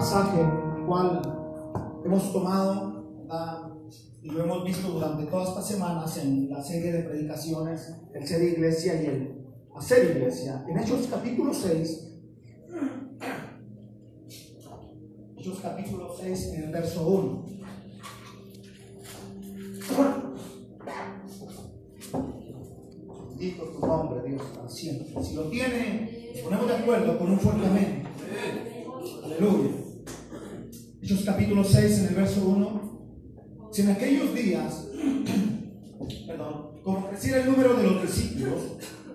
pasaje el cual hemos tomado y lo hemos visto durante todas estas semanas en la serie de predicaciones, el ser iglesia y el hacer iglesia. En Hechos capítulo 6, Hechos capítulo 6, en el verso 1. Bendito tu nombre, Dios, para siempre. Si lo tiene, ponemos de acuerdo con un fuerte amén. Aleluya. Capítulo 6, en el verso 1. Si en aquellos días, perdón, como creciera el número de los discípulos,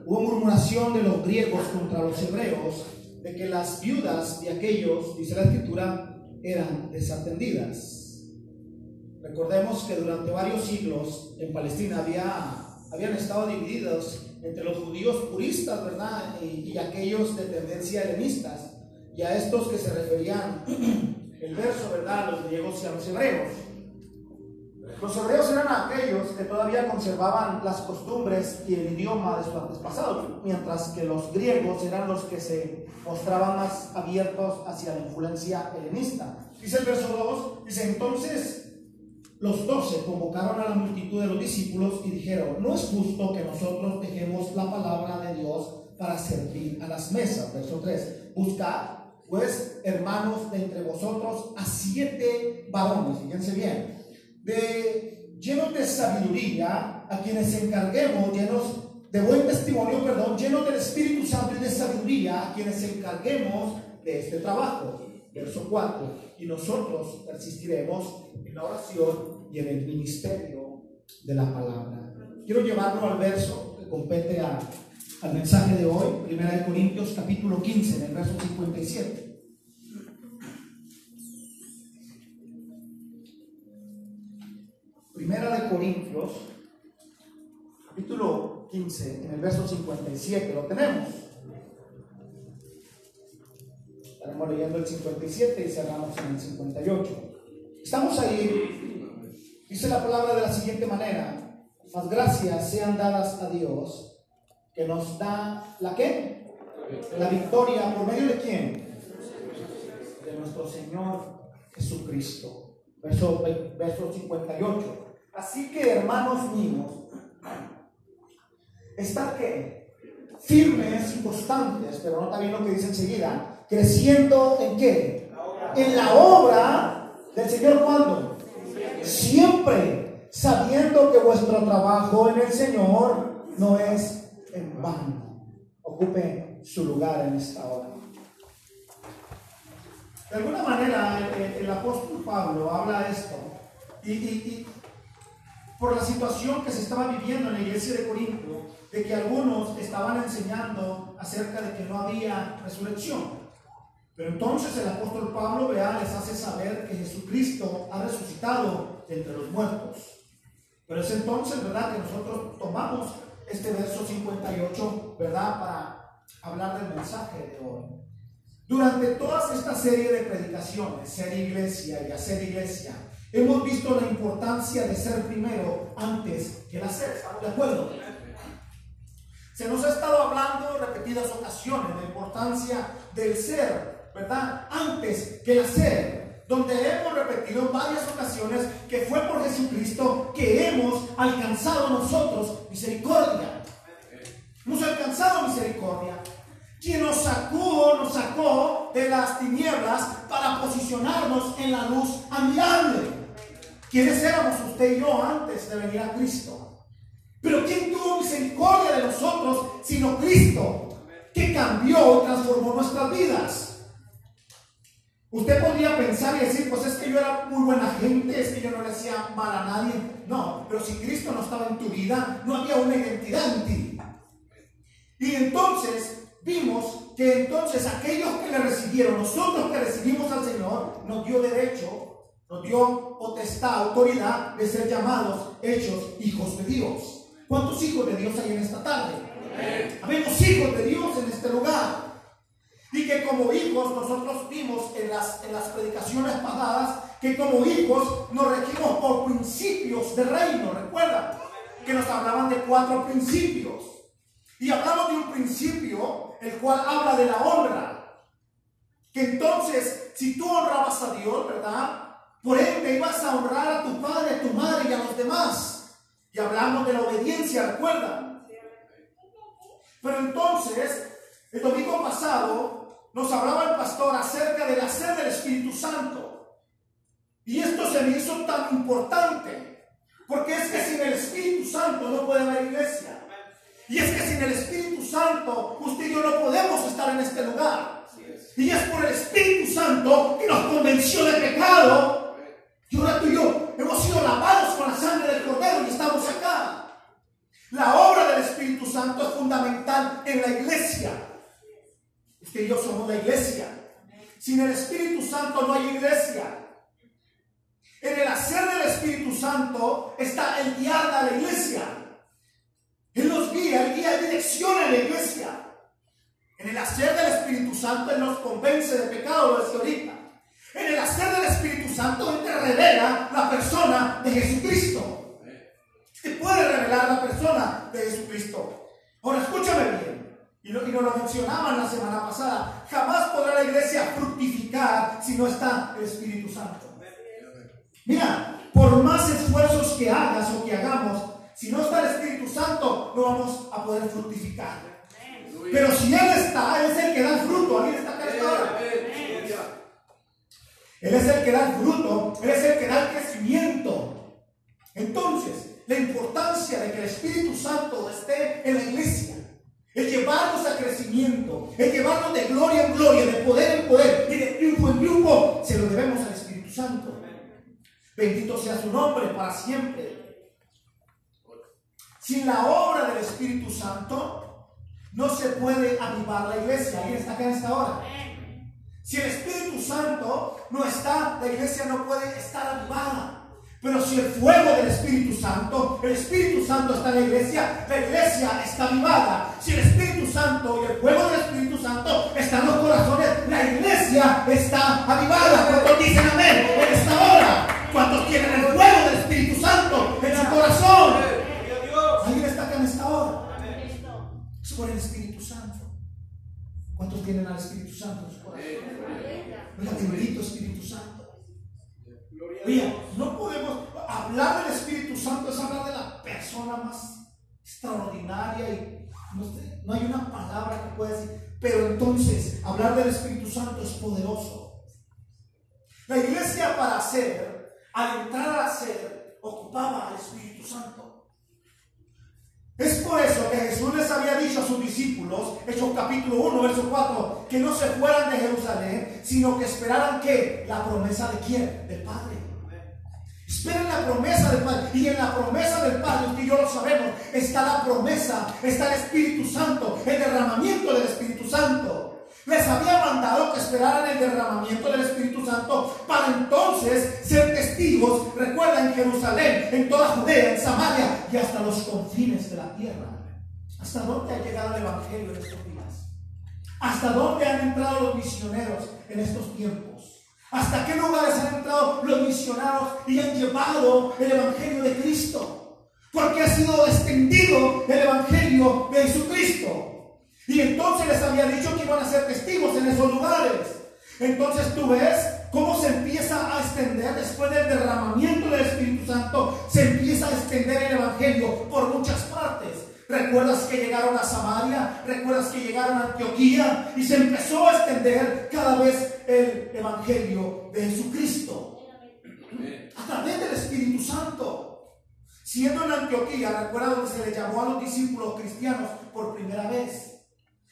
hubo murmuración de los griegos contra los hebreos de que las viudas de aquellos, dice la escritura, eran desatendidas. Recordemos que durante varios siglos en Palestina había, habían estado divididos entre los judíos puristas, ¿verdad? Y, y aquellos de tendencia helenistas, y a estos que se referían el verso, ¿verdad? Los griegos y a los hebreos. Los hebreos eran aquellos que todavía conservaban las costumbres y el idioma de sus antepasados, mientras que los griegos eran los que se mostraban más abiertos hacia la influencia helenista. Dice el verso 2, dice entonces los doce convocaron a la multitud de los discípulos y dijeron, no es justo que nosotros dejemos la palabra de Dios para servir a las mesas. Verso 3, buscad pues hermanos de entre vosotros a siete varones, fíjense bien, de llenos de sabiduría, a quienes encarguemos, llenos de buen testimonio, perdón, llenos del Espíritu Santo y de sabiduría, a quienes encarguemos de este trabajo. Verso 4. Y nosotros persistiremos en la oración y en el ministerio de la palabra. Quiero llevarlo al verso que compete al mensaje de hoy, 1 Corintios capítulo 15, en el verso 57. Primera de Corintios, capítulo 15, en el verso 57, lo tenemos. Estaremos leyendo el 57 y cerramos en el 58. Estamos ahí, dice la palabra de la siguiente manera, las gracias sean dadas a Dios, que nos da la qué? La victoria, ¿por medio de quién? De nuestro Señor Jesucristo. Verso, verso 58. Así que, hermanos míos, estar que firmes y constantes, pero nota bien lo que dice enseguida, creciendo en qué? En la obra del Señor cuando? Siempre sabiendo que vuestro trabajo en el Señor no es en vano. Ocupe su lugar en esta hora. De alguna manera el, apóstol Pablo habla esto y, por la situación que se estaba viviendo en la iglesia de Corinto, de que algunos estaban enseñando acerca de que no había resurrección. Pero entonces el apóstol Pablo, vea, les hace saber que Jesucristo ha resucitado entre los muertos. Pero es entonces, ¿verdad?, que nosotros tomamos este verso 58, ¿verdad?, para hablar del mensaje de hoy. Durante toda esta serie de predicaciones, ser iglesia y hacer iglesia, Hemos visto la importancia de ser primero antes que el hacer. ¿Estamos de acuerdo? Se nos ha estado hablando en repetidas ocasiones la importancia del ser, ¿verdad? Antes que el hacer. Donde hemos repetido en varias ocasiones que fue por Jesucristo que hemos alcanzado nosotros misericordia. Hemos alcanzado misericordia. Quien nos sacó, nos sacó de las tinieblas para posicionarnos en la luz admirable. ¿Quiénes éramos usted y yo antes de venir a Cristo? Pero ¿quién tuvo misericordia de nosotros sino Cristo? Que cambió y transformó nuestras vidas. Usted podría pensar y decir, pues es que yo era muy buena gente, es que yo no le hacía mal a nadie. No, pero si Cristo no estaba en tu vida, no había una identidad en ti. Y entonces vimos que entonces aquellos que le recibieron, nosotros que recibimos al Señor, nos dio derecho nos dio potestad, autoridad de ser llamados, hechos hijos de Dios. ¿Cuántos hijos de Dios hay en esta tarde? Habemos hijos de Dios en este lugar. Y que como hijos nosotros vimos en las, en las predicaciones pasadas que como hijos nos regimos por principios de reino. ¿Recuerdan? Que nos hablaban de cuatro principios. Y hablamos de un principio el cual habla de la honra. Que entonces si tú honrabas a Dios, ¿verdad? Por ende ibas a honrar a tu padre, a tu madre y a los demás. Y hablamos de la obediencia, ¿recuerdan? Pero entonces, el domingo pasado nos hablaba el pastor acerca del hacer del Espíritu Santo. Y esto se me hizo tan importante, porque es que sin el Espíritu Santo no puede haber iglesia. Y es que sin el Espíritu Santo, usted y yo no podemos estar en este lugar. Y es por el Espíritu Santo que nos convenció de pecado. Y ahora tú y yo hemos sido lavados con la sangre del Cordero y estamos acá. La obra del Espíritu Santo es fundamental en la iglesia. Y yo somos la iglesia. Sin el Espíritu Santo no hay iglesia. En el hacer del Espíritu Santo está el guiar a la iglesia. Él nos guía, Él guía, direcciona a la iglesia. En el hacer del Espíritu Santo Él nos convence de pecado, lo decía ahorita. En el hacer del Espíritu Santo Él te revela la persona de Jesucristo. Te puede revelar la persona de Jesucristo. Ahora escúchame bien. Y, lo, y lo mencionaban la semana pasada. Jamás podrá la iglesia fructificar si no está el Espíritu Santo. Mira, por más esfuerzos que hagas o que hagamos, si no está el Espíritu Santo, no vamos a poder fructificar. Pero si Él está, Él es el que da el fruto. ¿Alguien está acá Él es el que da el fruto, Él es el que da el crecimiento. Entonces, la importancia de que el Espíritu Santo esté en la iglesia, el llevarnos a crecimiento, el llevarnos de gloria en gloria, de poder en poder y de triunfo en triunfo, se lo debemos al Espíritu Santo. Bendito sea su nombre para siempre. Sin la obra del Espíritu Santo, no se puede avivar la iglesia. ¿Alguien está acá en esta hora? Si el Espíritu Santo no está, la iglesia no puede estar avivada. Pero si el fuego del Espíritu Santo, el Espíritu Santo está en la iglesia, la iglesia está avivada. Si el Espíritu Santo y el fuego del Espíritu Santo están en los corazones, la iglesia está avivada. ¿Cuántos dicen amén en esta hora? ¿Cuántos tienen el fuego del Espíritu Santo en su corazón? Es por el Espíritu Santo. ¿Cuántos tienen al Espíritu Santo en su corazón? Oiga, bendito Espíritu Santo. Oiga, no podemos hablar del Espíritu Santo, es hablar de la persona más extraordinaria y no, hay una palabra que pueda decir. Pero entonces, hablar del Espíritu Santo es poderoso. La iglesia para hacer, al entrar a ser, ocupaba al Espíritu Santo. Es por eso que Jesús les había dicho a sus discípulos, Hechos capítulo 1, verso 4, que no se fueran de Jerusalén, sino que esperaran que la promesa de quién? Del Padre. Esperen la promesa del Padre. Y en la promesa del Padre, usted y yo lo sabemos, está la promesa, está el Espíritu Santo, el derramamiento del Espíritu Santo. Les había mandado que esperaran el derramamiento del Espíritu Santo para entonces ser testigos, recuerda, en Jerusalén, en toda Judea, en Samaria y hasta los confines de la tierra. ¿Hasta dónde ha llegado el Evangelio en estos días? ¿Hasta dónde han entrado los misioneros en estos tiempos? ¿Hasta qué lugares han entrado los misioneros y han llevado el Evangelio de Cristo? Porque ha sido extendido el Evangelio de Jesucristo. Y entonces les había dicho que iban a ser testigos en esos lugares. Entonces tú ves cómo se empieza a extender después del derramamiento del Espíritu Santo, se empieza a extender el Evangelio por muchas partes. ¿Recuerdas que llegaron a Samaria? ¿Recuerdas que llegaron a Antioquía? Y se empezó a extender cada vez el Evangelio de Jesucristo. A través del Espíritu Santo. Siendo en Antioquía, recuerda donde se le llamó a los discípulos cristianos por primera vez.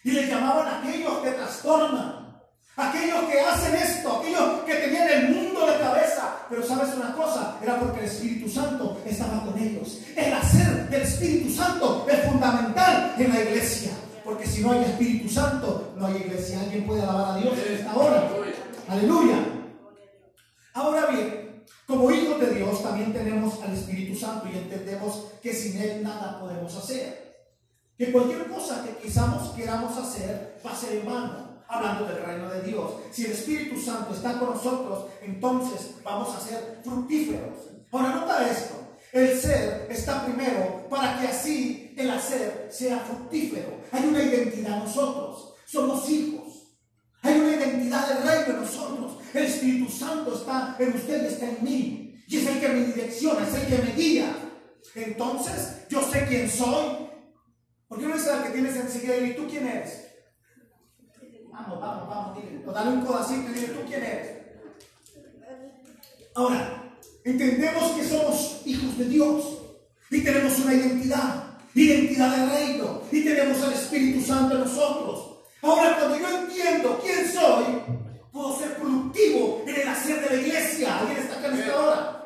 Y le llamaban aquellos que trastornan, aquellos que hacen esto, aquellos que tenían el mundo de cabeza. Pero sabes una cosa, era porque el Espíritu Santo estaba con ellos. El hacer del Espíritu Santo es fundamental en la iglesia. Porque si no hay Espíritu Santo, no hay iglesia. ¿Alguien puede alabar a Dios en esta hora? Aleluya. Ahora bien, como hijos de Dios también tenemos al Espíritu Santo y entendemos que sin Él nada podemos hacer. Que cualquier cosa que quizás queramos hacer va a ser en vano, hablando del reino de Dios. Si el Espíritu Santo está con nosotros, entonces vamos a ser fructíferos. Ahora nota esto. El ser está primero para que así el hacer sea fructífero. Hay una identidad nosotros. Somos hijos. Hay una identidad del reino en nosotros. El Espíritu Santo está en usted está en mí. Y es el que me direcciona, es el que me guía. Entonces, yo sé quién soy. ¿Por qué no es el que tienes enseguida y tú quién eres? Vamos, vamos, vamos, dile. O dale un codacito y dile, ¿tú quién eres? Ahora, entendemos que somos hijos de Dios y tenemos una identidad, identidad del reino y tenemos al Espíritu Santo en nosotros. Ahora, cuando yo entiendo quién soy, puedo ser productivo en el hacer de la iglesia. ¿Alguien está acá en esta hora?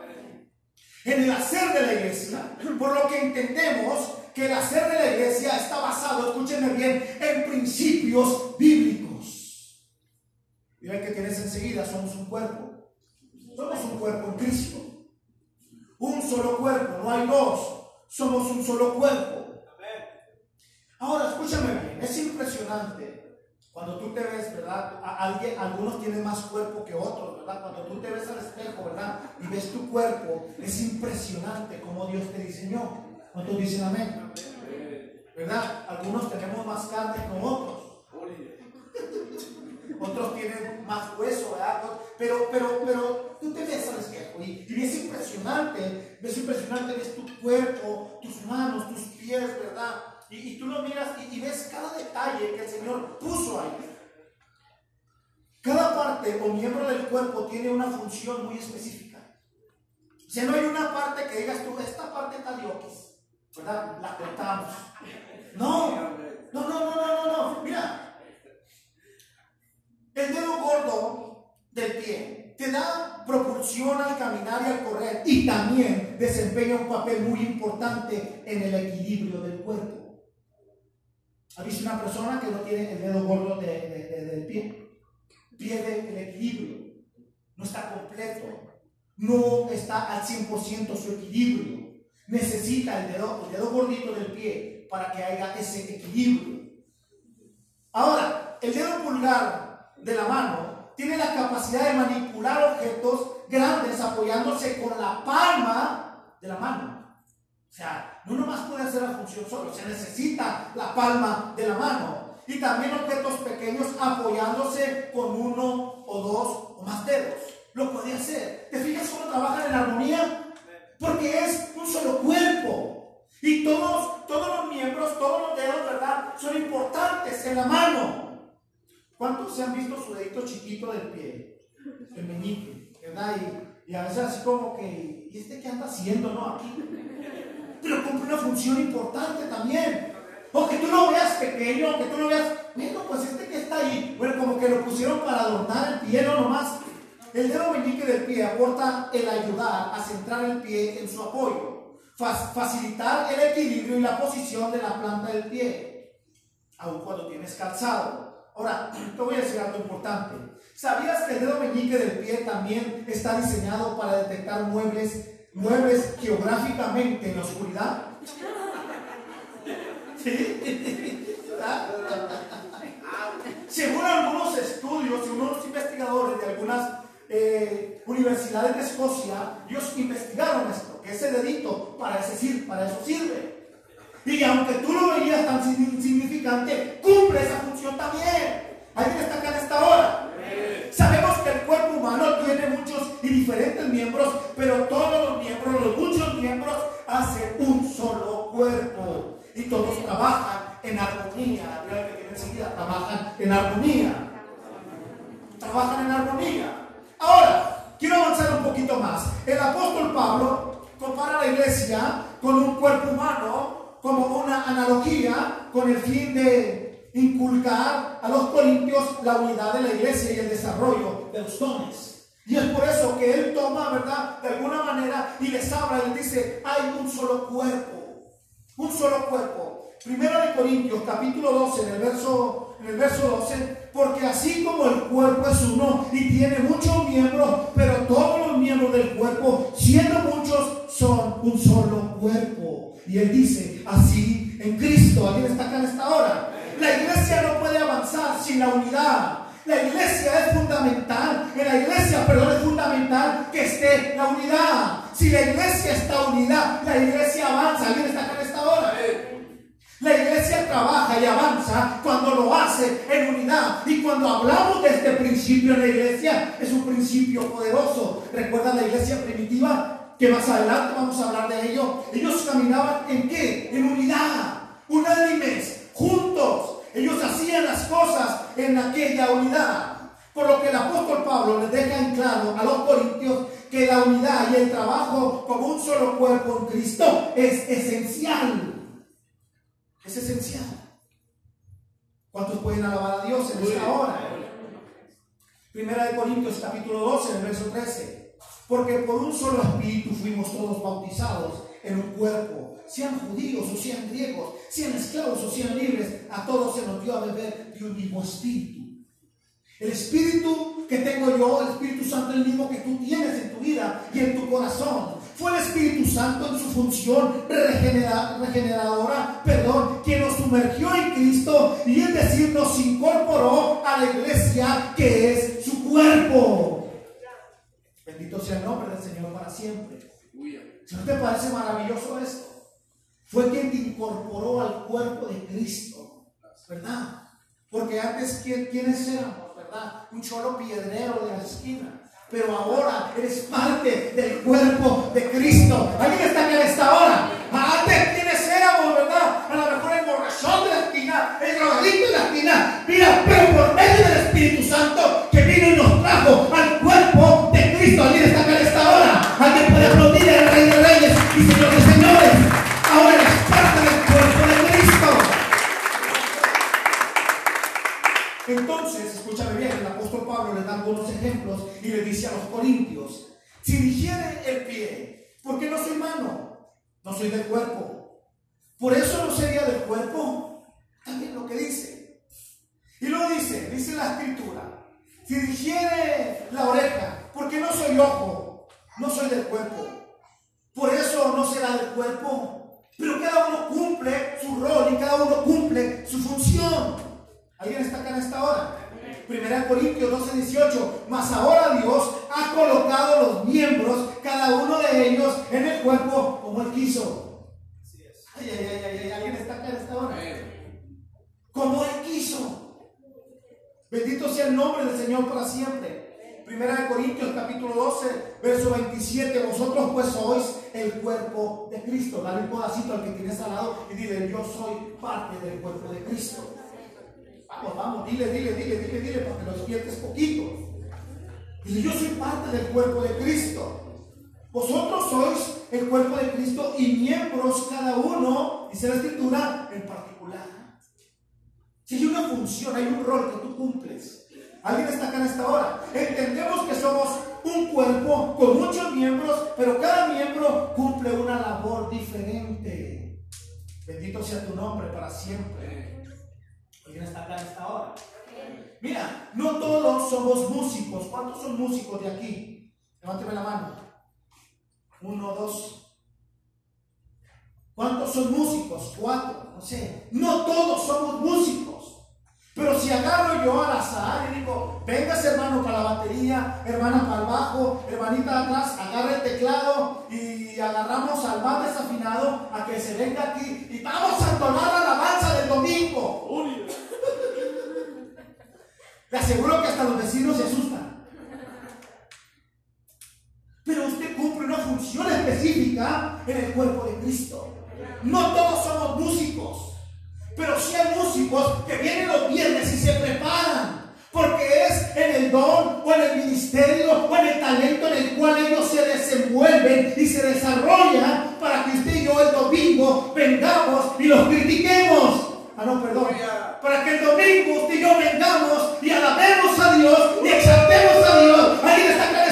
En el hacer de la iglesia. Por lo que entendemos que el hacer de la iglesia está basado, escúchenme bien, en principios bíblicos. Mira que tienes enseguida, somos un cuerpo. Somos un cuerpo en Cristo. Un solo cuerpo, no hay dos. Somos un solo cuerpo. Ahora, escúchame bien, es impresionante cuando tú te ves, ¿verdad? alguien, algunos tienen más cuerpo que otros, ¿verdad? Cuando tú te ves al espejo, ¿verdad? Y ves tu cuerpo, es impresionante cómo Dios te diseñó. ¿Cuántos dicen amén? ¿Verdad? Algunos tenemos más carne que otros. Otros tienen más hueso, ¿verdad? Pero, pero, pero tú te ves al espejo y, es impresionante, ves impresionante, ves tu cuerpo, tus manos, tus pies, ¿verdad? Y, tú lo miras y, ves cada detalle que el Señor puso ahí. Cada parte o miembro del cuerpo tiene una función muy específica. O sea, no hay una parte que digas tú, esta parte está diokis, ¿verdad? La cortamos. No, no, no, no, no, no, no. Mira, el dedo gordo del pie te da propulsión al caminar y al correr y también desempeña un papel muy importante en el equilibrio del cuerpo. ¿Ha visto una persona que no tiene el dedo gordo del pie? Pierde el equilibrio. No está completo. No está al 100% su equilibrio. Necesita el dedo, el dedo gordito del pie para que haya ese equilibrio. Ahora, el dedo pulgar de la mano tiene la capacidad de manipular objetos grandes apoyándose con la palma de la mano. O sea, no nomás puede hacer la función solo, se necesita la palma de la mano. Y también objetos pequeños apoyándose con uno o dos o más dedos. Lo puede hacer. ¿Te fijas cómo trabajan en armonía? Porque todos los dedos, ¿verdad? Son importantes en la mano. ¿Cuántos se han visto su dedito chiquito del pie? El meñique, ¿verdad? Y, a veces así como que, ¿y este qué anda haciendo, no? Aquí pero cumple una función importante también. Aunque tú lo veas pequeño, aunque tú lo veas, bueno, pues este que está ahí, bueno, como que lo pusieron para adornar el pie, no nomás. El dedo meñique del pie aporta el ayudar a centrar el pie en su apoyo, facilitar el equilibrio y la posición de la planta del pie, aun cuando tienes calzado. Ahora, te voy a decir algo importante. ¿Sabías que el dedo meñique del pie también está diseñado para detectar muebles mueves geográficamente en la oscuridad? ¿Sí? Según algunos estudios y unos investigadores de algunas eh, universidades de Escocia, ellos investigaron esto, ese dedito para, ese, para eso sirve. Y aunque tú lo veías tan insignificante, cumple esa función también. ¿Alguien está acá en esta hora? Sabemos que el cuerpo humano tiene muchos y diferentes miembros, pero todos los miembros, los muchos miembros, hacen un solo cuerpo. Y todos trabajan en armonía. que tiene enseguida, trabajan en armonía. Trabajan en armonía. Ahora, quiero avanzar un poquito más. El apóstol Pablo compara la iglesia con un cuerpo humano como una analogía con el fin de inculcar a los corintios la unidad de la iglesia y el desarrollo de los dones. Y es por eso que él toma, ¿verdad? De alguna manera y les habla y dice, hay un solo cuerpo, un solo cuerpo. Primero de Corintios, capítulo 12, en el verso, en el verso 12, porque así como el cuerpo es uno y tiene muchos miembros, pero todos los miembros del cuerpo, siendo muchos, son un solo cuerpo. Y él dice, así en Cristo, ¿alguien está acá en esta hora? La iglesia no puede avanzar sin la unidad. La iglesia es fundamental. En la iglesia, perdón, es fundamental que esté la unidad. Si la iglesia está unida, la iglesia avanza. ¿Alguien está acá en esta hora? La iglesia trabaja y avanza cuando lo hace en unidad. Y cuando hablamos de este principio en la iglesia, es un principio poderoso. ¿Recuerda la iglesia primitiva? Que más adelante vamos a hablar de ello. Ellos caminaban en qué? En unidad, unánimes, juntos. Ellos hacían las cosas en aquella unidad. Por lo que el apóstol Pablo les deja en claro a los corintios que la unidad y el trabajo como un solo cuerpo en Cristo es esencial. Es esencial. ¿Cuántos pueden alabar a Dios en esta hora? Primera de Corintios capítulo 12, el verso 13. Porque por un solo espíritu fuimos todos bautizados en un cuerpo, sean judíos o sean griegos, sean esclavos o sean libres, a todos se nos dio a beber de un mismo espíritu. El espíritu que tengo yo, el Espíritu Santo, el mismo que tú tienes en tu vida y en tu corazón. Fue el Espíritu Santo en su función regeneradora, perdón, quien nos sumergió en Cristo y es decir, nos incorporó a la iglesia que es su cuerpo. Bendito sea el nombre del Señor para siempre. ¿No te parece maravilloso esto? Fue quien te incorporó al cuerpo de Cristo, ¿verdad? Porque antes, ¿quiénes éramos, verdad? Un cholo piedrero de la esquina. Pero ahora eres parte del cuerpo de Cristo. ¿Alguien está aquí en esta hora? Antes, ¿quiénes éramos, verdad? A lo mejor el borrachón de la esquina, el drogadicto de la esquina. Mira, pero por medio del Espíritu Santo Cristo. ¿Alguien está acá en esta hora? ¿Alguien puede aplaudir al Rey de Reyes y Señor de Señores? Ahora eres parte del cuerpo de Cristo. Entonces, escúchame bien, el apóstol Pablo le da algunos ejemplos y le dice a los corintios, si dijere el pie, ¿por qué no soy mano? No soy del cuerpo. Por eso no sería del cuerpo. También lo que dice. Y luego dice, dice la escritura, si dijere la oreja, ¿por qué no soy ojo? No soy del cuerpo. Por eso no será del cuerpo. Pero cada uno cumple su rol y cada uno cumple su función. ¿Alguien está acá en esta hora? Primera Corintios 12, 18. Mas ahora Dios ha colocado los miembros, cada uno de ellos, en el cuerpo como Él quiso. Ay, ay, ay, ay, ¿alguien está acá en esta hora? Como Él quiso. Bendito sea el nombre del Señor para siempre. Primera de Corintios capítulo 12, verso 27. Vosotros pues sois el cuerpo de Cristo. Dale un pedacito al que tienes al lado y dile, yo soy parte del cuerpo de Cristo. Vamos, vamos, dile, dile, dile, dile, dile, para que lo despiertes poquito. Dice, yo soy parte del cuerpo de Cristo. Vosotros sois el cuerpo de Cristo y miembros cada uno, dice la escritura, en particular. Si hay una función, hay un rol que tú cumples. ¿Alguien está acá en esta hora? Entendemos que somos un cuerpo con muchos miembros, pero cada miembro cumple una labor diferente. Bendito sea tu nombre para siempre. ¿Quién está acá en esta hora? Mira, no todos somos músicos. ¿Cuántos son músicos de aquí? Levánteme la mano. Uno, dos. ¿Cuántos son músicos? Cuatro. No sé. No todos somos músicos. Pero si agarro yo al azar y digo, vengas hermano para la batería, hermana para el bajo, hermanita atrás, agarra el teclado y agarramos al más desafinado a que se venga aquí y vamos a entonar la alabanza del domingo. Le aseguro que hasta los vecinos se asustan. Pero usted cumple una función específica en el cuerpo de Cristo. No todos somos músicos. Pero sí hay músicos que vienen los viernes y se preparan. Porque es en el don o en el ministerio o en el talento en el cual ellos se desenvuelven y se desarrollan para que usted y yo el domingo vengamos y los critiquemos. Ah, no, perdón. Para que el domingo usted y yo vengamos y alabemos a Dios y exaltemos a Dios. Alguien está acá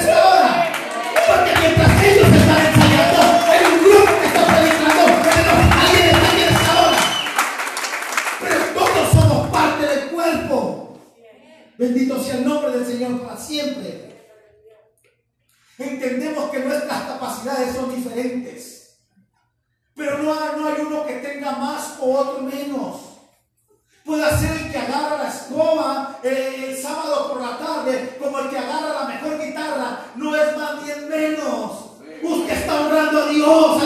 Bendito sea el nombre del Señor para siempre. Entendemos que nuestras capacidades son diferentes. Pero no hay, no hay uno que tenga más o otro menos. Puede ser el que agarra la escoba eh, el sábado por la tarde, como el que agarra la mejor guitarra. No es más bien menos. Usted está honrando a Dios.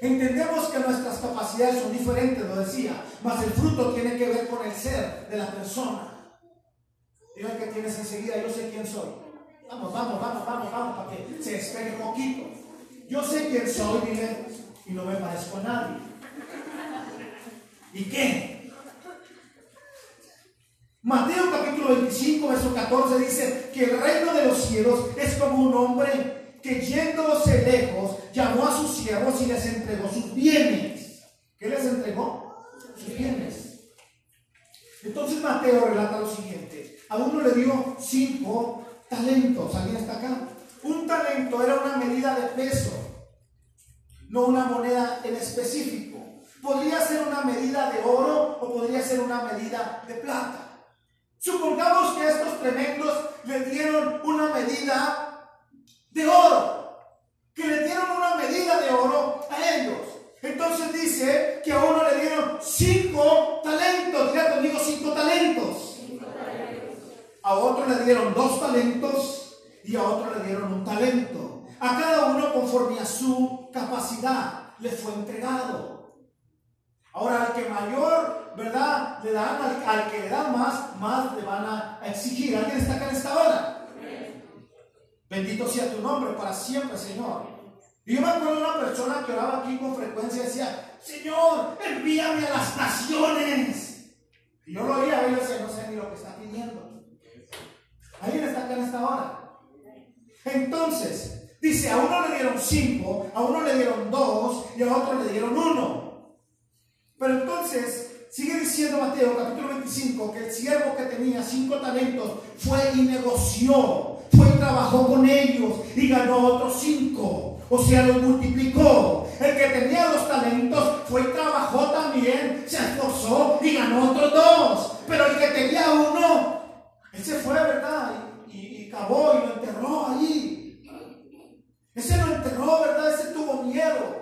Entendemos que nuestras capacidades son diferentes, lo decía, mas el fruto tiene que ver con el ser de la persona. Diga que tienes enseguida, yo sé quién soy. Vamos, vamos, vamos, vamos, vamos, para que se despegue un poquito. Yo sé quién soy, dile, y no me parezco a nadie. ¿Y qué? Mateo capítulo 25, verso 14 dice que el reino de los cielos es como un hombre que yéndose lejos, llamó a sus siervos y les entregó sus bienes. ¿Qué les entregó? Sus bienes. Entonces Mateo relata lo siguiente. A uno le dio cinco talentos. ¿Alguien está acá? Un talento era una medida de peso, no una moneda en específico. Podría ser una medida de oro o podría ser una medida de plata. Supongamos que estos tremendos le dieron una medida oro, que le dieron una medida de oro a ellos. Entonces dice que a uno le dieron cinco talentos, diga conmigo cinco talentos. A otro le dieron dos talentos y a otro le dieron un talento. A cada uno conforme a su capacidad le fue entregado. Ahora al que mayor, ¿verdad? Le dan al, que le dan más, más le van a exigir. ¿Alguien está acá en esta hora? Bendito sea tu nombre para siempre, Señor. Y yo me acuerdo de una persona que oraba aquí con frecuencia y decía, Señor, envíame a las naciones. Y yo lo oía y yo decía, no sé ni lo que está pidiendo. Alguien está acá en esta hora. Entonces, dice, a uno le dieron cinco, a uno le dieron dos y a otro le dieron uno. Pero entonces, sigue diciendo Mateo capítulo 25 que el siervo que tenía cinco talentos fue y negoció fue y trabajó con ellos y ganó otros cinco. O sea, los multiplicó. El que tenía los talentos fue y trabajó también, se esforzó y ganó otros dos. Pero el que tenía uno, él se fue, ¿verdad? Y, y, cavó y lo enterró allí. Ese lo enterró, ¿verdad? Ese tuvo miedo.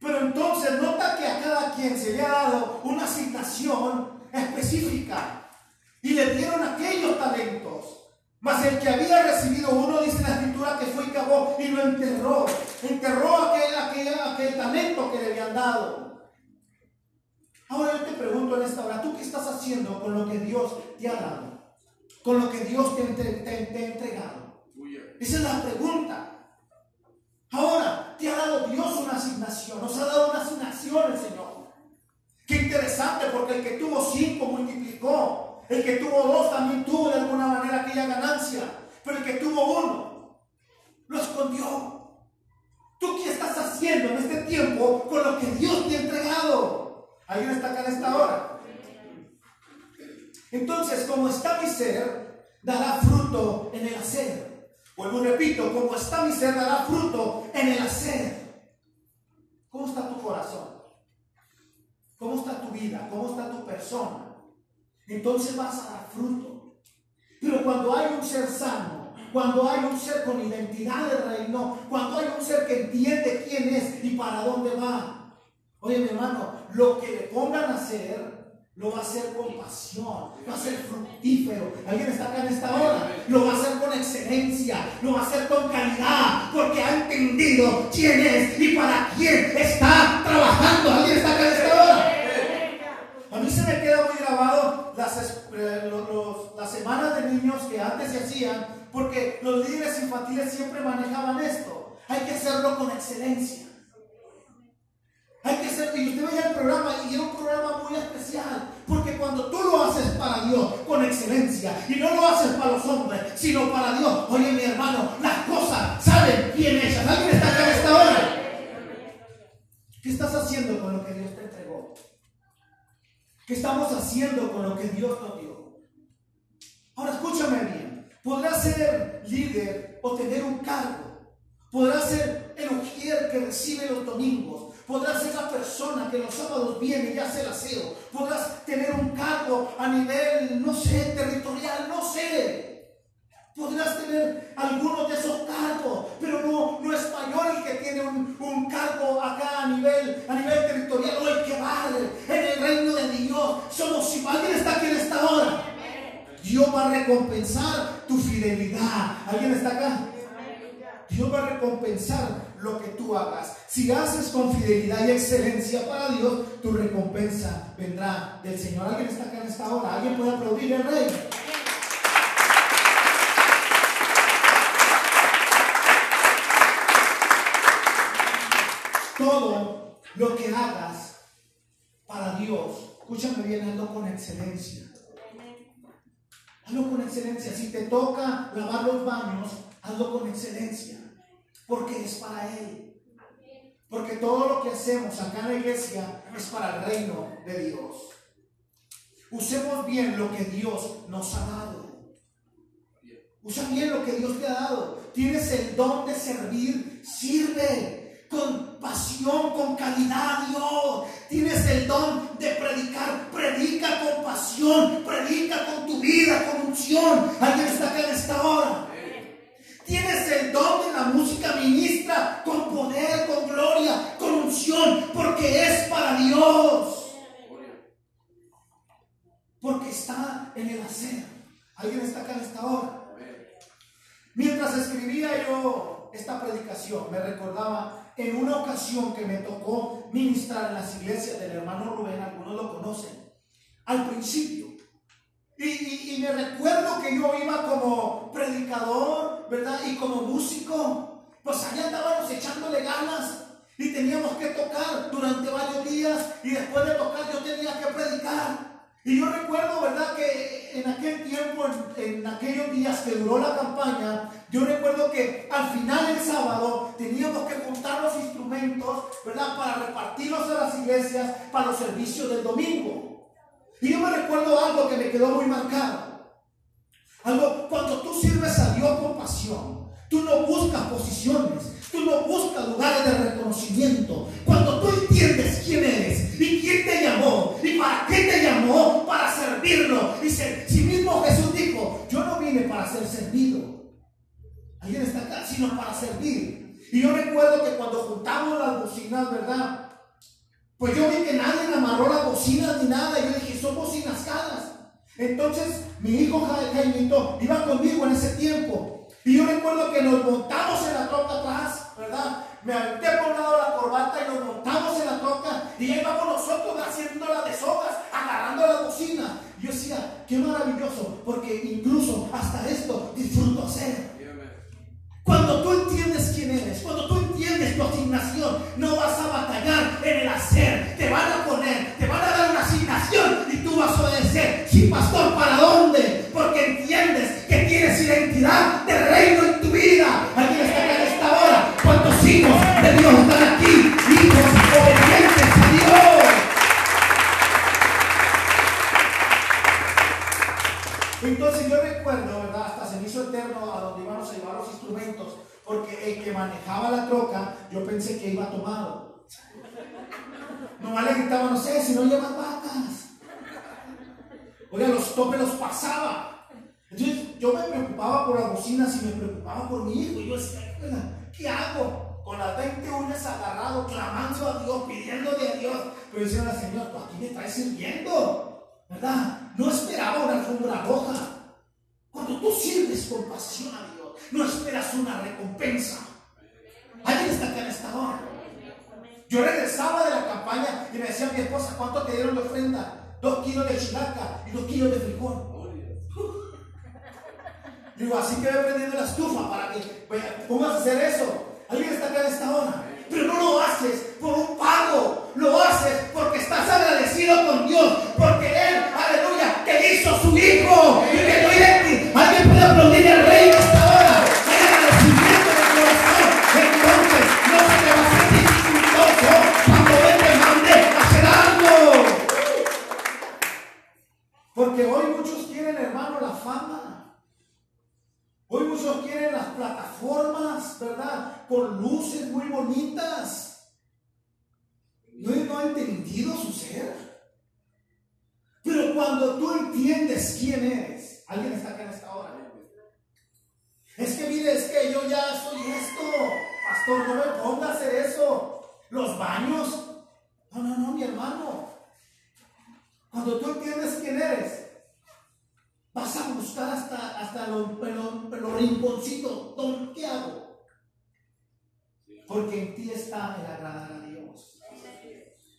Pero entonces nota que a cada quien se le ha dado una asignación específica. Y le dieron aquellos talentos. Mas el que había recibido uno, dice la escritura, que fue y cavó y lo enterró. Enterró aquel, aquel, aquel talento que le habían dado. Ahora yo te pregunto en esta hora, ¿tú qué estás haciendo con lo que Dios te ha dado? Con lo que Dios te, te ha entregado. Esa es la pregunta. Ahora, te ha dado Dios una asignación, nos ha dado una asignación el Señor. Qué interesante, porque el que tuvo cinco multiplicó, el que tuvo dos también tuvo de alguna manera aquella ganancia. Pero el que tuvo uno lo escondió. ¿Tú qué estás haciendo en este tiempo con lo que Dios te ha entregado? ¿Alguien está acá en esta hora? Entonces, como está mi ser, dará fruto en el hacer. Vuelvo y repito, como está mi ser, dará fruto en el hacer. ¿Cómo está tu corazón? ¿Cómo está tu vida? ¿Cómo está tu persona? Entonces vas a dar fruto. Pero cuando hay un ser sano, cuando hay un ser con identidad de reino, cuando hay un ser que entiende quién es y para dónde va, oye mi hermano, lo que le pongan a hacer, lo va a hacer con pasión, va a ser fructífero. ¿Alguien está acá en esta hora? Lo va a hacer con excelencia, lo va a hacer con calidad, porque ha entendido quién es y para quién está trabajando. ¿Alguien está acá en esta hora? A mí se me queda muy grabado las, eh, semanas de niños que antes se hacían, porque los líderes infantiles siempre manejaban esto. Hay que hacerlo con excelencia. Hay que hacer, y usted veía el programa y era un programa muy especial, porque cuando tú lo haces para Dios con excelencia y no lo haces para los hombres, sino para Dios, oye mi hermano, las cosas salen bien hechas. ¿Alguien está acá en esta hora? ¿Qué estás haciendo con lo que Dios te? ¿Qué estamos haciendo con lo que Dios nos dio? Ahora escúchame bien. Podrás ser líder o tener un cargo. Podrás ser el ujier que recibe los domingos. Podrás ser la persona que los sábados viene y hace el aseo. Podrás tener un cargo a nivel, no sé, territorial, no sé. Podrás tener algunos de esos cargos, pero no, no es mayor el que tiene un, un, cargo acá a nivel, a nivel territorial o el que vale en el reino de Dios. Somos, si alguien está aquí en esta hora, Dios va a recompensar tu fidelidad. ¿Alguien está acá? Dios va a recompensar lo que tú hagas. Si haces con fidelidad y excelencia para Dios, tu recompensa vendrá del Señor. ¿Alguien está acá en esta hora? ¿Alguien puede aplaudir al Rey? Todo lo que hagas para Dios, escúchame bien, hazlo con excelencia. Hazlo con excelencia. Si te toca lavar los baños, hazlo con excelencia. Porque es para Él. Porque todo lo que hacemos acá en la iglesia es para el reino de Dios. Usemos bien lo que Dios nos ha dado. Usa bien lo que Dios te ha dado. Tienes el don de servir, sirve con pasión, con calidad, Dios. Tienes el don de predicar, predica con pasión, predica con tu vida, con unción. Alguien está acá en esta hora. Tienes el don de la música ministra con poder, con gloria, con unción, porque es para Dios. Porque está en el hacer. Alguien está acá en esta hora. Mientras escribía yo esta predicación, me recordaba en una ocasión que me tocó ministrar en las iglesias del hermano Rubén, algunos lo conocen, al principio. Y, me recuerdo que yo iba como predicador, ¿verdad? Y como músico. Pues allá andábamos echándole ganas. Y teníamos que tocar durante varios días. Y después de tocar yo tenía que predicar. Y yo recuerdo, ¿verdad? Que en aquel tiempo, en, aquellos días que duró la campaña, yo recuerdo que al final del sábado teníamos que juntar los instrumentos, ¿verdad? Para repartirlos a las iglesias para los servicios del domingo. Y yo me recuerdo algo que me quedó muy marcado. Algo, cuando tú sirves a Dios con pasión, tú no buscas posiciones, tú no buscas lugares de reconocimiento. Cuando tú entiendes quién eres y quién te llamó y para qué te llamó, para servirlo. Dice, si mismo Jesús dijo, yo no vine para ser servido. Alguien está acá, sino para servir. Y yo recuerdo que cuando juntamos las bocinas, ¿verdad? Pues yo vi que nadie amarró las bocinas ni nada. Yo dije, son bocinas caras. Entonces mi hijo Jaimito iba conmigo en ese tiempo. Y yo recuerdo que nos montamos en la troca atrás, ¿verdad? Me aventé por un lado la corbata y nos montamos en la troca. Y ahí vamos nosotros haciendo las deshogas, agarrando la bocina. Y yo decía, qué maravilloso, porque incluso hasta esto disfruto hacer. Cuando tú entiendes quién eres, cuando tú entiendes tu asignación, no vas a batallar en el hacer. Te van a poner, te van a dar una asignación y tú vas a obedecer. Sí, pastor, ¿para dónde? Porque entiendes que tienes identidad que iba tomado. Nomás le gritaba, no sé, si no llevas vacas. Oiga, los topes los pasaba. Entonces yo me preocupaba por las bocinas y me preocupaba por mi hijo. Y yo decía, ¿qué hago? Con las 20 uñas agarrado, clamando a Dios, pidiéndole a Dios. Pero decía la señora, tú aquí me traes sirviendo. ¿verdad? No esperaba una alfombra roja. Cuando tú sirves con pasión a Dios, no esperas una recompensa. Alguien está acá en esta hora. Yo regresaba de la campaña y me decía mi esposa, ¿cuánto te dieron de ofrenda? Dos kilos de chilaca y dos kilos de frijol. Digo, así que voy prendiendo la estufa para que pongas a hacer eso. Alguien está acá en esta hora. Pero no lo haces por un pago, lo haces porque estás agradecido con Dios, porque Él, aleluya, te hizo su hijo y que Alguien puede aplaudir fama. Hoy muchos quieren las plataformas, ¿verdad? Con luces muy bonitas. No, no ha entendido su ser. Pero cuando tú entiendes quién eres, alguien está acá en esta hora. Es que mire, es que yo ya soy esto. Pastor, no me ponga a hacer eso. Los baños. No, no, no, mi hermano. Cuando tú entiendes quién eres, Vas a buscar hasta, hasta los, los, rinconcitos. ¿Qué hago? porque en ti está el agradar a Dios.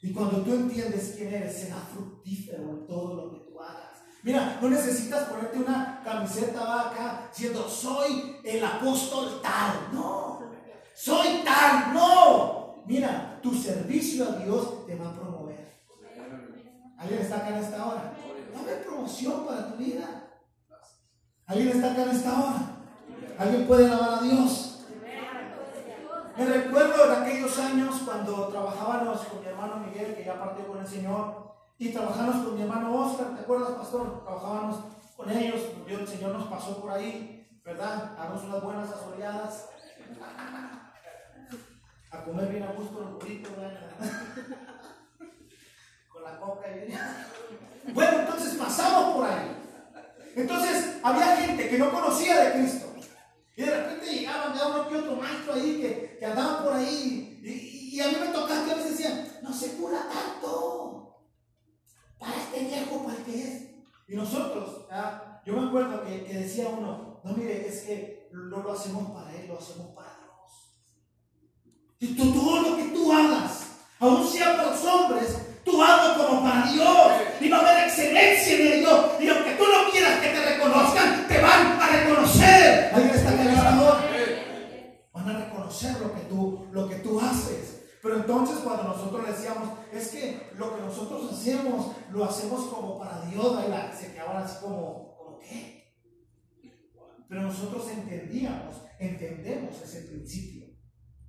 Y cuando tú entiendes quién eres, será fructífero en todo lo que tú hagas. Mira, no necesitas ponerte una camiseta acá diciendo soy el apóstol tal. No, soy tal. No. Mira, tu servicio a Dios te va a promover. ¿Alguien está acá en esta hora? Va a haber promoción para tu vida. ¿Alguien está acá en esta hora? ¿Alguien puede alabar a Dios? Me recuerdo de aquellos años cuando trabajábamos con mi hermano Miguel, que ya partió con el Señor, y trabajamos con mi hermano Oscar, ¿te acuerdas, pastor? Trabajábamos con ellos, el Señor nos pasó por ahí, ¿verdad? Damos unas buenas asoleadas. A comer bien a gusto los burritos, Con la coca y Bueno, entonces pasamos por ahí. Entonces había gente que no conocía de Cristo. Y de repente llegaban ya uno que otro maestro ahí que, que andaban por ahí. Y, a mí me tocaba que a veces decían, no se cura tanto. Para este viejo, para que es. Y nosotros, yo me acuerdo que, decía uno, no mire, es que no lo hacemos para él, lo hacemos para Dios. Y todo lo que tú hagas, aun sea para los hombres, tú hazlo como para Dios. Y va a haber excelencia en Dios. Y aunque tú no quieras que te reconozcan, te van a reconocer. Alguien está Van a reconocer lo que tú, lo que tú haces. Pero entonces cuando nosotros decíamos, es que lo que nosotros hacemos, lo hacemos como para Dios, se quedaban así como, ¿como qué? Pero nosotros entendíamos, entendemos ese principio.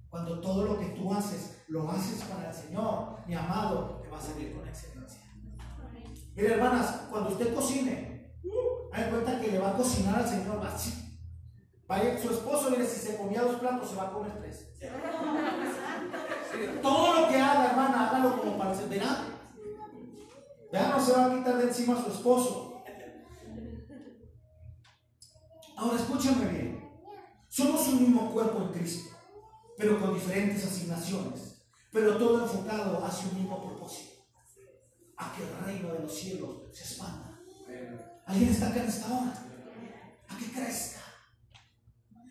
Cuando todo lo que tú haces, lo haces para el Señor, mi amado, va a salir con excelencia. Mire, hermanas, cuando usted cocine, hay cuenta que le va a cocinar al Señor así. Vaya, su esposo, mire, si se comía dos platos, se va a comer tres. Todo lo que haga, hermana, hágalo como para el Verá, ya no se va a quitar de encima a su esposo. Ahora escúchame bien. Somos un mismo cuerpo en Cristo pero con diferentes asignaciones, pero todo enfocado hacia un mismo propósito, a que el reino de los cielos se expanda. ¿Alguien está acá en esta hora? A que crezca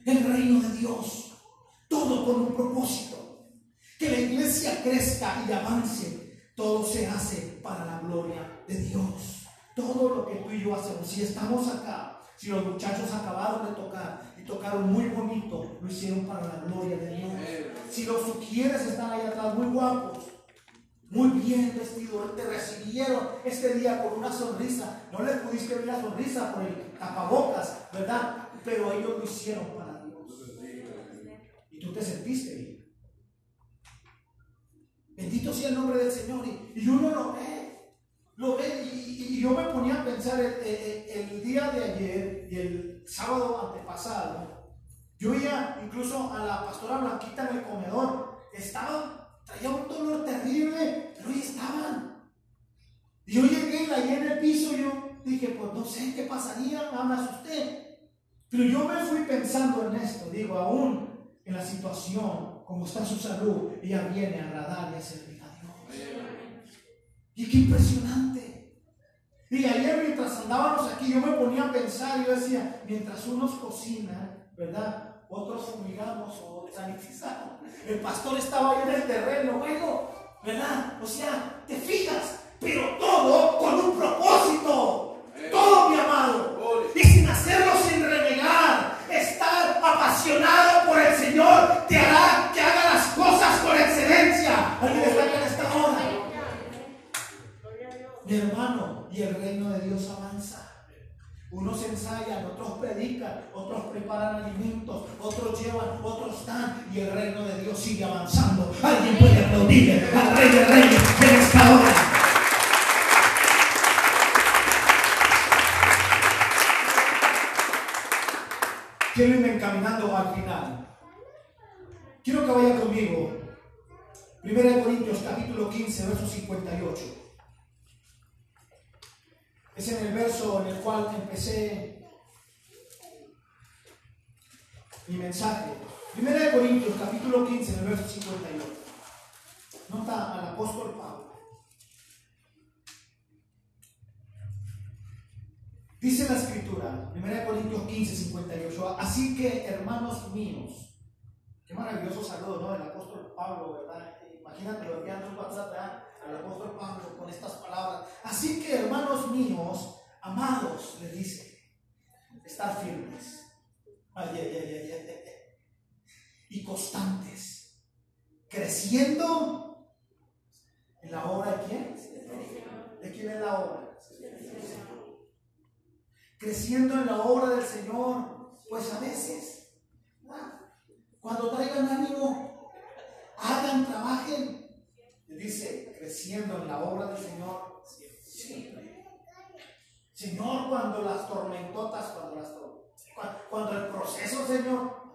el reino de Dios, todo con un propósito, que la iglesia crezca y avance, todo se hace para la gloria de Dios. Todo lo que tú y yo hacemos, si estamos acá, si los muchachos acabaron de tocar y tocaron muy bonito, lo hicieron para la gloria de Dios. Si los sugieres están ahí atrás, muy guapos, muy bien vestidos, te recibieron este día con una sonrisa. No les pudiste ver la sonrisa por el tapabocas, ¿verdad? Pero ellos lo hicieron para Dios. Y tú te sentiste bien. Bendito sea el nombre del Señor. Y, y uno lo ve lo ve y, yo me ponía a pensar el, día de ayer y el sábado antepasado. Yo veía incluso a la pastora Blanquita en el comedor. Estaban, traía un dolor terrible, pero ahí estaban. Y yo llegué y la en el piso. Yo dije, pues no sé qué pasaría, me asusté. Pero yo me fui pensando en esto. Digo, aún en la situación, como está su salud, ella viene a agradar y a servir a Dios. Y qué impresionante. Y ayer mientras andábamos aquí, yo me ponía a pensar, yo decía, mientras unos cocinan, ¿verdad? Otros fumigamos o sanitizamos. El pastor estaba ahí en el terreno, bueno, ¿verdad? O sea, te fijas, pero todo con un propósito. Todo, mi amado. Y sin hacerlo sin renegar. Estar apasionado por el Señor te hará que haga las cosas con excelencia. ¿Alguien está en esta hora? mi hermano, y el reino de Dios avanza. Unos ensayan, otros predican, otros preparan alimentos, otros llevan, otros dan, y el reino de Dios sigue avanzando. Alguien puede aplaudir al Rey de Reyes en esta hora. Quiero irme encaminando al final. Quiero que vaya conmigo. Primera de Corintios capítulo 15, verso 58. Es en el verso en el cual empecé mi mensaje. Primera de Corintios, capítulo 15, en el verso 58. Nota al apóstol Pablo. Dice la escritura, Primera de Corintios 15, 58. Así que, hermanos míos, qué maravilloso saludo ¿no? El apóstol Pablo, ¿verdad? Imagínate lo que WhatsApp, ¿verdad? Al apóstol Pablo con estas palabras. Así que, hermanos míos, amados, le dice, estar firmes. Y constantes. Creciendo en la obra de quién? ¿De quién es la obra? Creciendo en la obra del Señor. Pues a veces, cuando traigan ánimo, hagan, trabajen. Dice, creciendo en la obra del Señor siempre. Señor, cuando las tormentotas, cuando las cuando el proceso, Señor,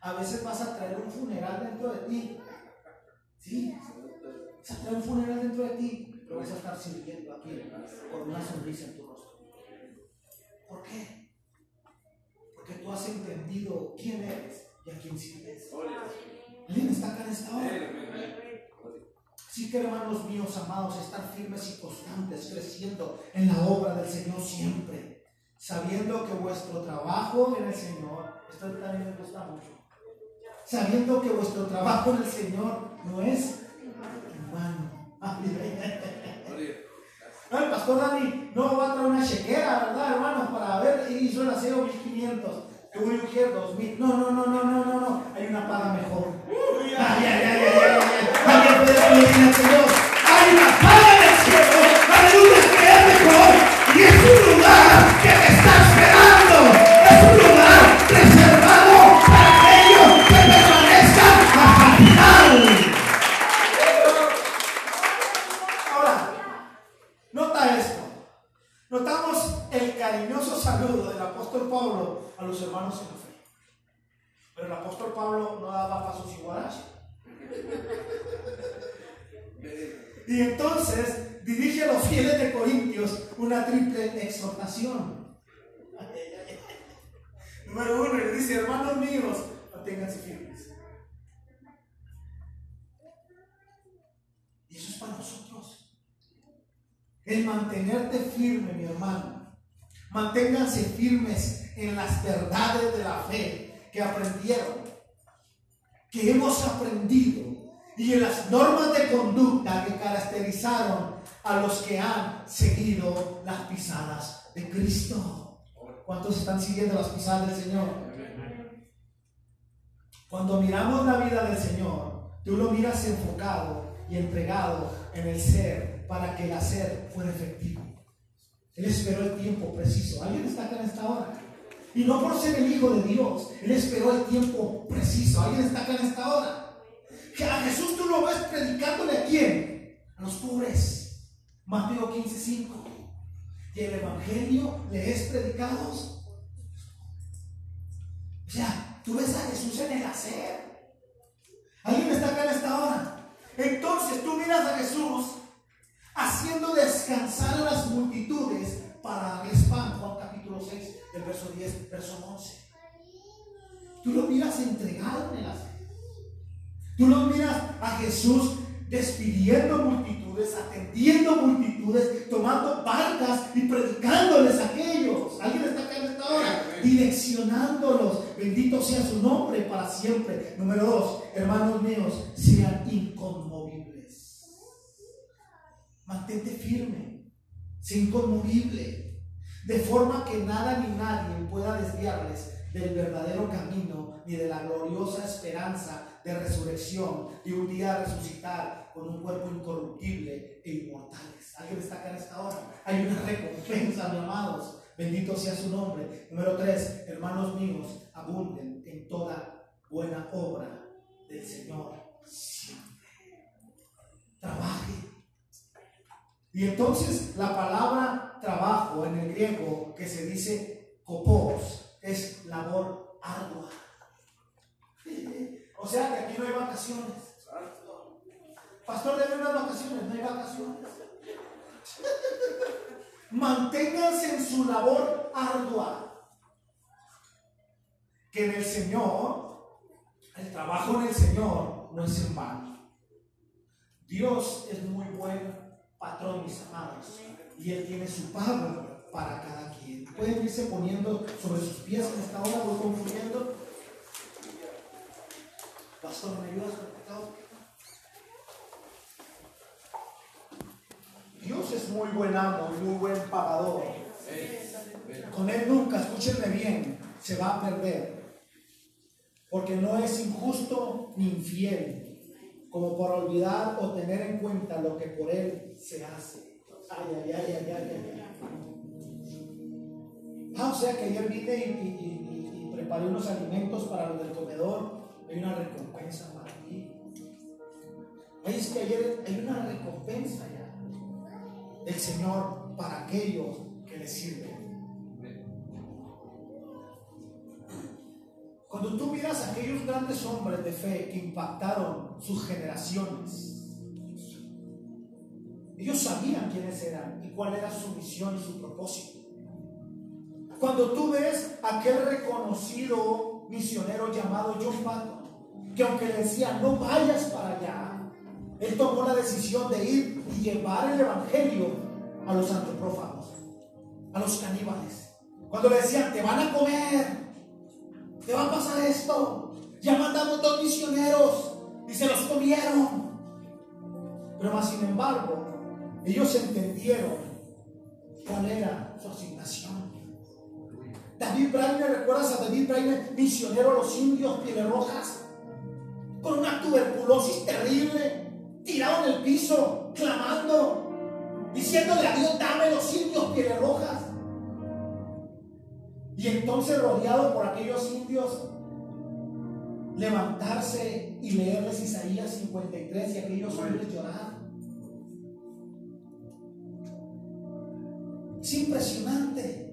a veces vas a traer un funeral dentro de ti. Sí, vas a traer un funeral dentro de ti, pero vas a estar sirviendo aquí con una sonrisa en tu rostro. ¿Por qué? Porque tú has entendido quién eres y a quién sirves. ¿Alguien está acá en esta hora? Así que hermanos míos amados, estar firmes y constantes, creciendo en la obra del Señor siempre, sabiendo que vuestro trabajo en el Señor, esto también me gusta mucho, sabiendo que vuestro trabajo en el Señor no es humano. No, el pastor Dani no va a traer una chequera, ¿verdad, hermanos? Para ver, hizo el aseo 1500, que voy a ungir 2000. No, no, no, no, no, no, no. Hay una paga mejor. Ay, ay, ay, entonces dirige a los fieles de Corintios una triple exhortación. Número uno, le dice, hermanos míos, manténganse firmes. Y eso es para nosotros. El mantenerte firme, mi hermano. Manténganse firmes en las verdades de la fe que aprendieron, que hemos aprendido y en las normas de conducta que caracterizaron a los que han seguido las pisadas de Cristo. ¿Cuántos están siguiendo las pisadas del Señor? Cuando miramos la vida del Señor, tú lo miras enfocado y entregado en el ser para que el hacer fuera efectivo. Él esperó el tiempo preciso. ¿Alguien está acá en esta hora? Y no por ser el Hijo de Dios, Él esperó el tiempo preciso. ¿Alguien está acá en esta hora? Que a Jesús tú lo ves predicándole a quién? A los pobres. Mateo 15, 5. Y el Evangelio le es predicado. O sea, tú ves a Jesús en el hacer. ¿Alguien está acá en esta hora? Entonces tú miras a Jesús haciendo descansar a las multitudes para darles pan. Juan capítulo 6, del verso 10, verso 11. Tú lo miras entregado en el hacer. Tú lo miras a Jesús despidiendo multitudes, atendiendo multitudes, tomando barcas y predicándoles a aquellos. ¿Alguien está acá en esta hora? Direccionándolos. Bendito sea su nombre para siempre. Número dos, hermanos míos, sean inconmovibles. Mantente firme, sea inconmovible, de forma que nada ni nadie pueda desviarles del verdadero camino ni de la gloriosa esperanza de resurrección, y un día resucitar con un cuerpo incorruptible e inmortales. ¿Alguien está acá en esta hora? Hay una recompensa, mis amados. Bendito sea su nombre. Número tres, hermanos míos, abunden en toda buena obra del Señor siempre. Trabaje. Y entonces la palabra trabajo en el griego que se dice copos es labor ardua. O sea que aquí no hay vacaciones. Pastor, debe unas vacaciones, no hay vacaciones. Manténganse en su labor ardua. Que en el Señor, el trabajo en el Señor no es en vano. Dios es muy buen patrón, mis amados, y Él tiene su pago para cada quien. Pueden irse poniendo sobre sus pies en esta hora, voy concluyendo. Pastor, ¿me ayudas con pecado? Dios es muy buen amo, muy buen pagador. Con Él nunca, escúchenme bien, se va a perder. Porque no es injusto ni infiel, como por olvidar o tener en cuenta lo que por Él se hace. Ay, ay, ay, ay, ay. Ah, o sea que ayer vine y, preparé unos alimentos para los del comedor. Hay una recompensa para ti. Es que ayer hay una recompensa ya del Señor para aquellos que le sirven. Cuando tú miras a aquellos grandes hombres de fe que impactaron sus generaciones, ellos sabían quiénes eran y cuál era su misión y su propósito. Cuando tú ves a aquel reconocido misionero llamado John Patton, que aunque le decía no vayas para allá, él tomó la decisión de ir y llevar el evangelio a los antropófagos, a los caníbales. Cuando le decían te van a comer, te va a pasar esto. Ya mandamos dos misioneros y se los comieron. Pero más sin embargo, ellos entendieron cuál era su asignación. David Brainer, ¿recuerdas a David Brainer, misionero a los indios pieles rojas? Con una tuberculosis terrible, tirado en el piso, clamando, diciéndole a Dios, dame los indios pieles rojas. Y entonces rodeado por aquellos indios, levantarse y leerles Isaías 53 y aquellos hombres llorar. Es impresionante.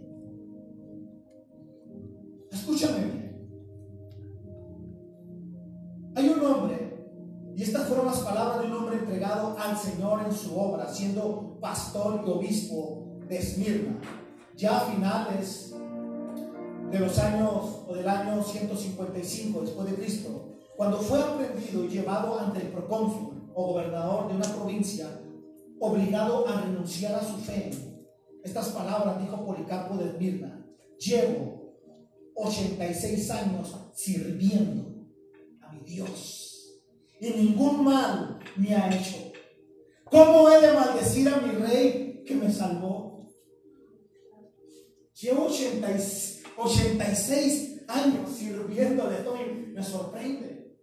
Palabras de un hombre entregado al Señor en su obra, siendo pastor y obispo de Esmirna. Ya a finales de los años o del año 155 después de Cristo, cuando fue aprendido y llevado ante el procónsul o gobernador de una provincia, obligado a renunciar a su fe, estas palabras dijo Policarpo de Esmirna, llevo 86 años sirviendo a mi Dios y ningún mal me ha hecho. ¿Cómo he de maldecir a mi rey que me salvó? Llevo 86 86 años sirviendo de esto me sorprende.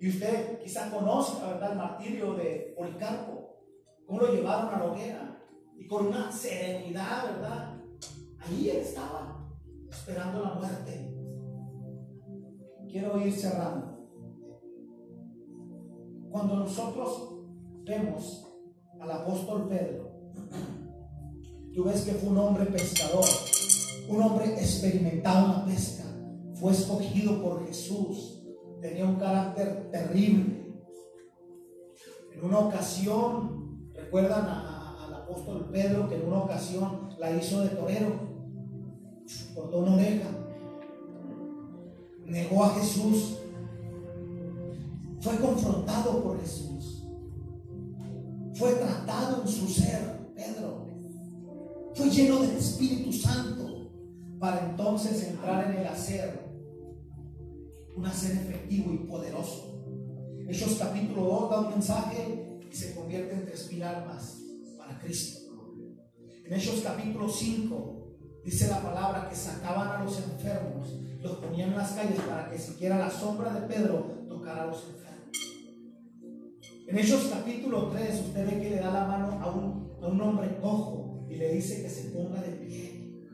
Y usted quizá conozca, ¿verdad?, el martirio de Policarpo, cómo lo llevaron a la hoguera y con una serenidad, ¿verdad? Ahí él estaba, esperando la muerte. Quiero ir cerrando. Cuando nosotros vemos al apóstol Pedro, tú ves que fue un hombre pescador, un hombre experimentado en la pesca, fue escogido por Jesús, tenía un carácter terrible. En una ocasión, recuerdan al apóstol Pedro que en una ocasión la hizo de torero, cortó una oreja, negó a Jesús, fue confrontado por Jesús, fue tratado en su ser, Pedro, fue lleno del Espíritu Santo para entonces entrar en el hacer, un hacer efectivo y poderoso. Hechos capítulo 2 da un mensaje y se convierte en tres mil almas para Cristo. En Hechos capítulo 5 dice la palabra que sacaban a los enfermos, los ponían en las calles para que siquiera la sombra de Pedro tocara a los enfermos. En Hechos capítulo 3 usted ve que le da la mano a un, a un hombre cojo y le dice que se ponga de pie.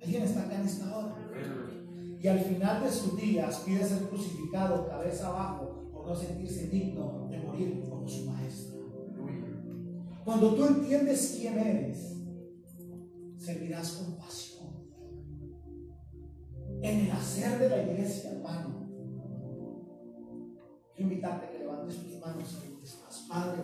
¿Alguien está acá en esta hora? Y al final de sus días pide ser crucificado cabeza abajo por no sentirse digno de morir como su maestro. Cuando tú entiendes quién eres, servirás con pasión. En el hacer de la iglesia, hermano, invitarte a que levantes tus manos y dices, Padre,